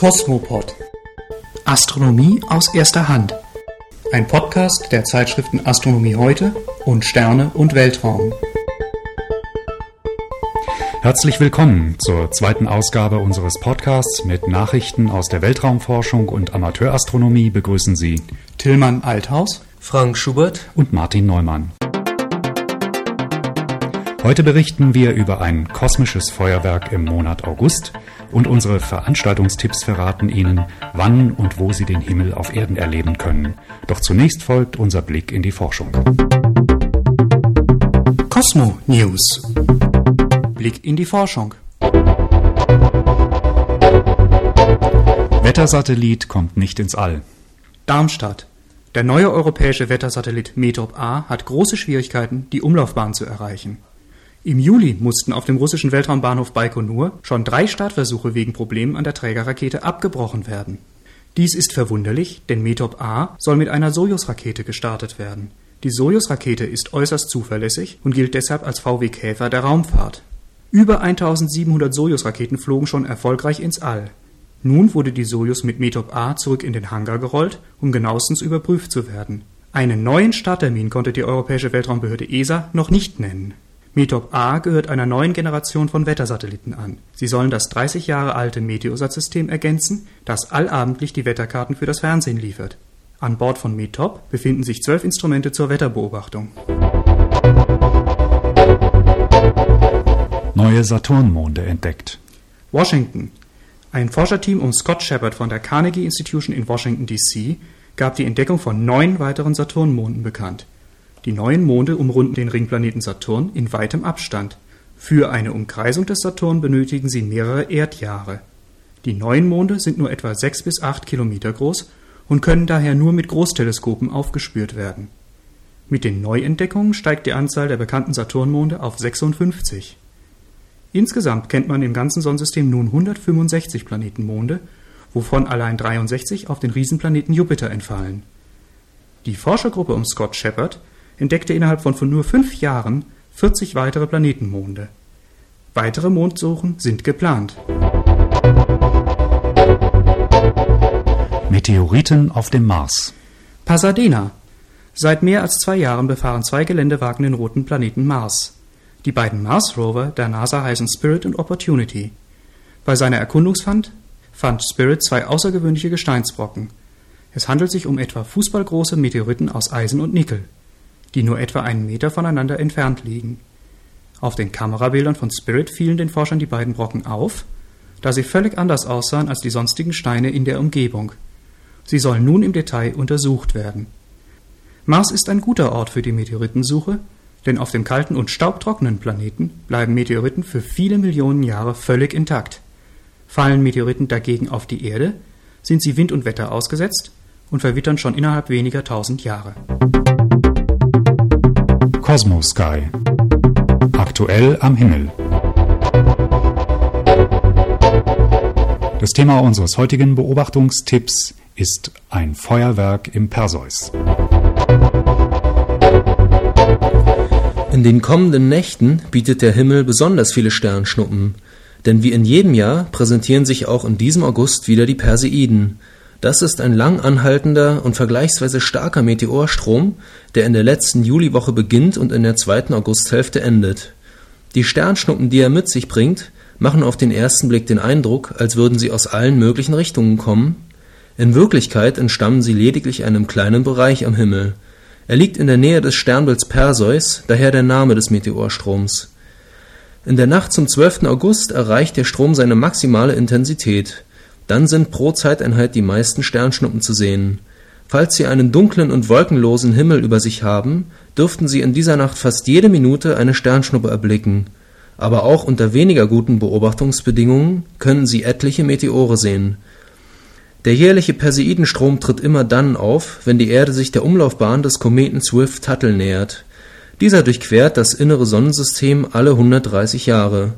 Kosmopod. Astronomie aus erster Hand. Ein Podcast der Zeitschriften Astronomie heute und Sterne und Weltraum. Herzlich willkommen zur zweiten Ausgabe unseres Podcasts mit Nachrichten aus der Weltraumforschung und Amateurastronomie begrüßen Sie Tillmann Althaus, Frank Schubert und Martin Neumann. Heute berichten wir über ein kosmisches Feuerwerk im Monat August und unsere Veranstaltungstipps verraten Ihnen, wann und wo Sie den Himmel auf Erden erleben können. Doch zunächst folgt unser Blick in die Forschung. Cosmo News. Blick in die Forschung. Wettersatellit kommt nicht ins All. Darmstadt. Der neue europäische Wettersatellit METOP A hat große Schwierigkeiten, die Umlaufbahn zu erreichen. Im Juli mussten auf dem russischen Weltraumbahnhof Baikonur schon drei Startversuche wegen Problemen an der Trägerrakete abgebrochen werden. Dies ist verwunderlich, denn METOP A soll mit einer Sojus-Rakete gestartet werden. Die Sojus-Rakete ist äußerst zuverlässig und gilt deshalb als VW Käfer der Raumfahrt. Über 1700 Sojus-Raketen flogen schon erfolgreich ins All. Nun wurde die Sojus mit METOP A zurück in den Hangar gerollt, um genauestens überprüft zu werden. Einen neuen Starttermin konnte die Europäische Weltraumbehörde ESA noch nicht nennen. METOP A gehört einer neuen Generation von Wettersatelliten an. Sie sollen das 30 Jahre alte Meteosat-System ergänzen, das allabendlich die Wetterkarten für das Fernsehen liefert. An Bord von METOP befinden sich zwölf Instrumente zur Wetterbeobachtung. Neue Saturnmonde entdeckt. Washington. Ein Forscherteam um Scott Shepard von der Carnegie Institution in Washington, D.C. gab die Entdeckung von neun weiteren Saturnmonden bekannt. Die neuen Monde umrunden den Ringplaneten Saturn in weitem Abstand. Für eine Umkreisung des Saturn benötigen sie mehrere Erdjahre. Die neuen Monde sind nur etwa sechs bis acht Kilometer groß und können daher nur mit Großteleskopen aufgespürt werden. Mit den Neuentdeckungen steigt die Anzahl der bekannten Saturnmonde auf 56. Insgesamt kennt man im ganzen Sonnensystem nun 165 Planetenmonde, wovon allein 63 auf den Riesenplaneten Jupiter entfallen. Die Forschergruppe um Scott Shepard entdeckte innerhalb von nur fünf Jahren 40 weitere Planetenmonde. Weitere Mondsuchen sind geplant. Meteoriten auf dem Mars. Pasadena. Seit mehr als zwei Jahren befahren zwei Geländewagen den roten Planeten Mars. Die beiden Mars-Rover der NASA heißen Spirit und Opportunity. Bei seiner Erkundungsfahrt fand Spirit zwei außergewöhnliche Gesteinsbrocken. Es handelt sich um etwa fußballgroße Meteoriten aus Eisen und Nickel die nur etwa einen Meter voneinander entfernt liegen. Auf den Kamerabildern von Spirit fielen den Forschern die beiden Brocken auf, da sie völlig anders aussahen als die sonstigen Steine in der Umgebung. Sie sollen nun im Detail untersucht werden. Mars ist ein guter Ort für die Meteoritensuche, denn auf dem kalten und staubtrockenen Planeten bleiben Meteoriten für viele Millionen Jahre völlig intakt. Fallen Meteoriten dagegen auf die Erde, sind sie Wind und Wetter ausgesetzt und verwittern schon innerhalb weniger tausend Jahre. Cosmos Sky. Aktuell am Himmel. Das Thema unseres heutigen Beobachtungstipps ist ein Feuerwerk im Perseus. In den kommenden Nächten bietet der Himmel besonders viele Sternschnuppen, denn wie in jedem Jahr präsentieren sich auch in diesem August wieder die Perseiden, das ist ein lang anhaltender und vergleichsweise starker Meteorstrom, der in der letzten Juliwoche beginnt und in der zweiten Augusthälfte endet. Die Sternschnuppen, die er mit sich bringt, machen auf den ersten Blick den Eindruck, als würden sie aus allen möglichen Richtungen kommen. In Wirklichkeit entstammen sie lediglich einem kleinen Bereich am Himmel. Er liegt in der Nähe des Sternbilds Perseus, daher der Name des Meteorstroms. In der Nacht zum 12. August erreicht der Strom seine maximale Intensität. Dann sind pro Zeiteinheit die meisten Sternschnuppen zu sehen. Falls Sie einen dunklen und wolkenlosen Himmel über sich haben, dürften Sie in dieser Nacht fast jede Minute eine Sternschnuppe erblicken. Aber auch unter weniger guten Beobachtungsbedingungen können Sie etliche Meteore sehen. Der jährliche Perseidenstrom tritt immer dann auf, wenn die Erde sich der Umlaufbahn des Kometen Swift-Tuttle nähert. Dieser durchquert das innere Sonnensystem alle 130 Jahre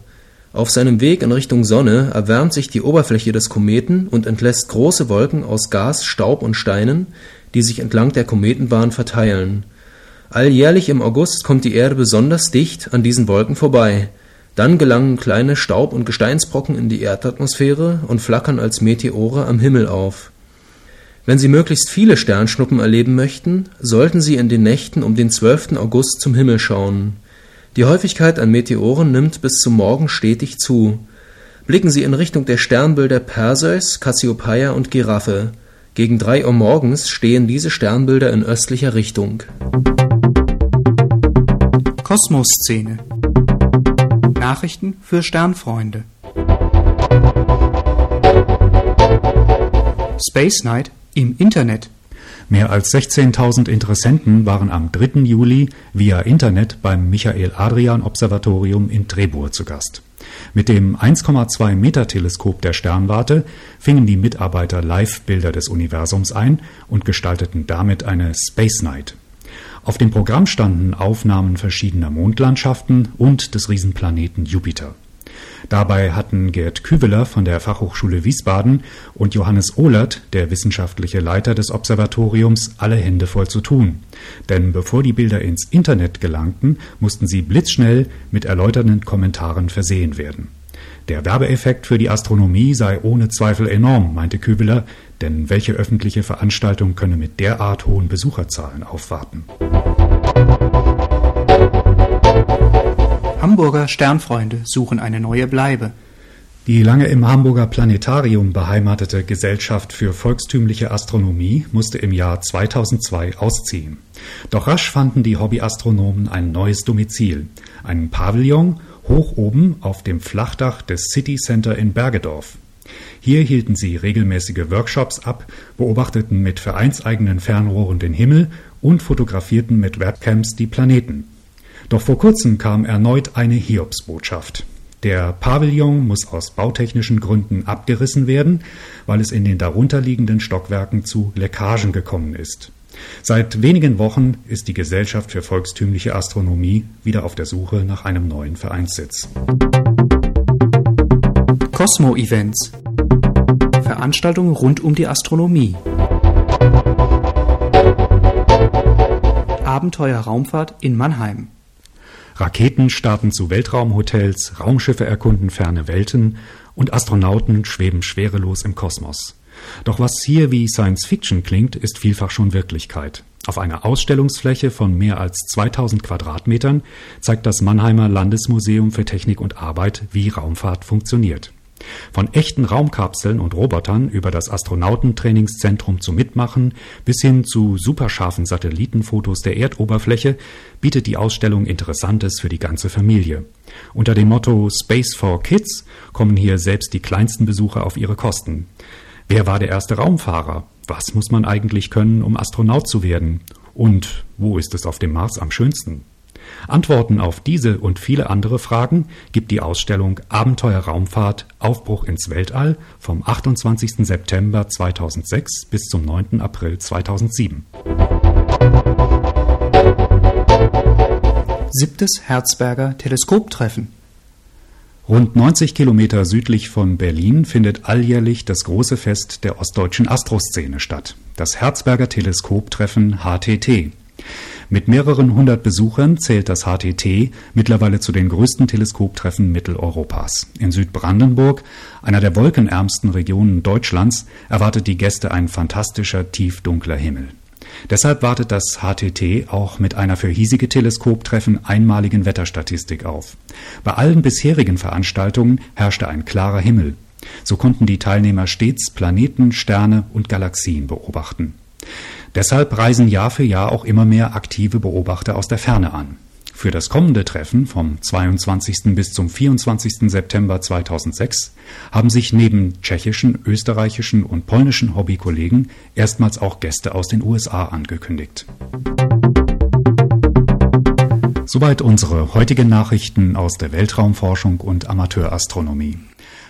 auf seinem Weg in Richtung Sonne erwärmt sich die Oberfläche des Kometen und entlässt große Wolken aus Gas, Staub und Steinen, die sich entlang der Kometenbahn verteilen. Alljährlich im August kommt die Erde besonders dicht an diesen Wolken vorbei. Dann gelangen kleine Staub- und Gesteinsbrocken in die Erdatmosphäre und flackern als Meteore am Himmel auf. Wenn Sie möglichst viele Sternschnuppen erleben möchten, sollten Sie in den Nächten um den 12. August zum Himmel schauen. Die Häufigkeit an Meteoren nimmt bis zum Morgen stetig zu. Blicken Sie in Richtung der Sternbilder Perseus, Cassiopeia und Giraffe. Gegen drei Uhr morgens stehen diese Sternbilder in östlicher Richtung. Kosmosszene Nachrichten für Sternfreunde Space Night im Internet Mehr als 16.000 Interessenten waren am 3. Juli via Internet beim Michael Adrian Observatorium in Trebur zu Gast. Mit dem 1,2 Meter Teleskop der Sternwarte fingen die Mitarbeiter Live-Bilder des Universums ein und gestalteten damit eine Space Night. Auf dem Programm standen Aufnahmen verschiedener Mondlandschaften und des Riesenplaneten Jupiter. Dabei hatten Gerd Küveler von der Fachhochschule Wiesbaden und Johannes Ohlert, der wissenschaftliche Leiter des Observatoriums, alle Hände voll zu tun. Denn bevor die Bilder ins Internet gelangten, mussten sie blitzschnell mit erläuternden Kommentaren versehen werden. Der Werbeeffekt für die Astronomie sei ohne Zweifel enorm, meinte Küveler, denn welche öffentliche Veranstaltung könne mit derart hohen Besucherzahlen aufwarten? Hamburger Sternfreunde suchen eine neue Bleibe. Die lange im Hamburger Planetarium beheimatete Gesellschaft für volkstümliche Astronomie musste im Jahr 2002 ausziehen. Doch rasch fanden die Hobbyastronomen ein neues Domizil, einen Pavillon hoch oben auf dem Flachdach des City Center in Bergedorf. Hier hielten sie regelmäßige Workshops ab, beobachteten mit vereinseigenen Fernrohren den Himmel und fotografierten mit Webcams die Planeten. Doch vor kurzem kam erneut eine Hiobsbotschaft. Der Pavillon muss aus bautechnischen Gründen abgerissen werden, weil es in den darunterliegenden Stockwerken zu Leckagen gekommen ist. Seit wenigen Wochen ist die Gesellschaft für volkstümliche Astronomie wieder auf der Suche nach einem neuen Vereinssitz. Cosmo-Events Veranstaltungen rund um die Astronomie. Abenteuer Raumfahrt in Mannheim. Raketen starten zu Weltraumhotels, Raumschiffe erkunden ferne Welten und Astronauten schweben schwerelos im Kosmos. Doch was hier wie Science Fiction klingt, ist vielfach schon Wirklichkeit. Auf einer Ausstellungsfläche von mehr als 2000 Quadratmetern zeigt das Mannheimer Landesmuseum für Technik und Arbeit, wie Raumfahrt funktioniert. Von echten Raumkapseln und Robotern über das Astronautentrainingszentrum zum Mitmachen bis hin zu superscharfen Satellitenfotos der Erdoberfläche bietet die Ausstellung Interessantes für die ganze Familie. Unter dem Motto Space for Kids kommen hier selbst die kleinsten Besucher auf ihre Kosten. Wer war der erste Raumfahrer? Was muss man eigentlich können, um Astronaut zu werden? Und wo ist es auf dem Mars am schönsten? Antworten auf diese und viele andere Fragen gibt die Ausstellung Abenteuer Raumfahrt Aufbruch ins Weltall vom 28. September 2006 bis zum 9. April 2007. Siebtes Herzberger Teleskoptreffen. Rund 90 Kilometer südlich von Berlin findet alljährlich das große Fest der ostdeutschen Astroszene statt, das Herzberger Teleskoptreffen HTT. Mit mehreren hundert Besuchern zählt das HTT mittlerweile zu den größten Teleskoptreffen Mitteleuropas. In Südbrandenburg, einer der wolkenärmsten Regionen Deutschlands, erwartet die Gäste ein fantastischer, tiefdunkler Himmel. Deshalb wartet das HTT auch mit einer für hiesige Teleskoptreffen einmaligen Wetterstatistik auf. Bei allen bisherigen Veranstaltungen herrschte ein klarer Himmel. So konnten die Teilnehmer stets Planeten, Sterne und Galaxien beobachten. Deshalb reisen Jahr für Jahr auch immer mehr aktive Beobachter aus der Ferne an. Für das kommende Treffen vom 22. bis zum 24. September 2006 haben sich neben tschechischen, österreichischen und polnischen Hobbykollegen erstmals auch Gäste aus den USA angekündigt. Soweit unsere heutigen Nachrichten aus der Weltraumforschung und Amateurastronomie.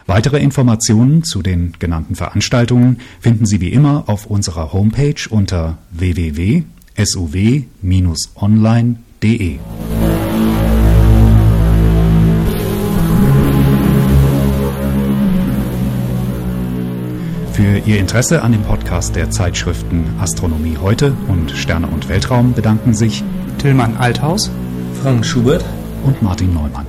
Weitere Informationen zu den genannten Veranstaltungen finden Sie wie immer auf unserer Homepage unter www.suw-online.de. Für Ihr Interesse an dem Podcast der Zeitschriften Astronomie heute und Sterne und Weltraum bedanken sich Tillmann Althaus, Frank Schubert und Martin Neumann.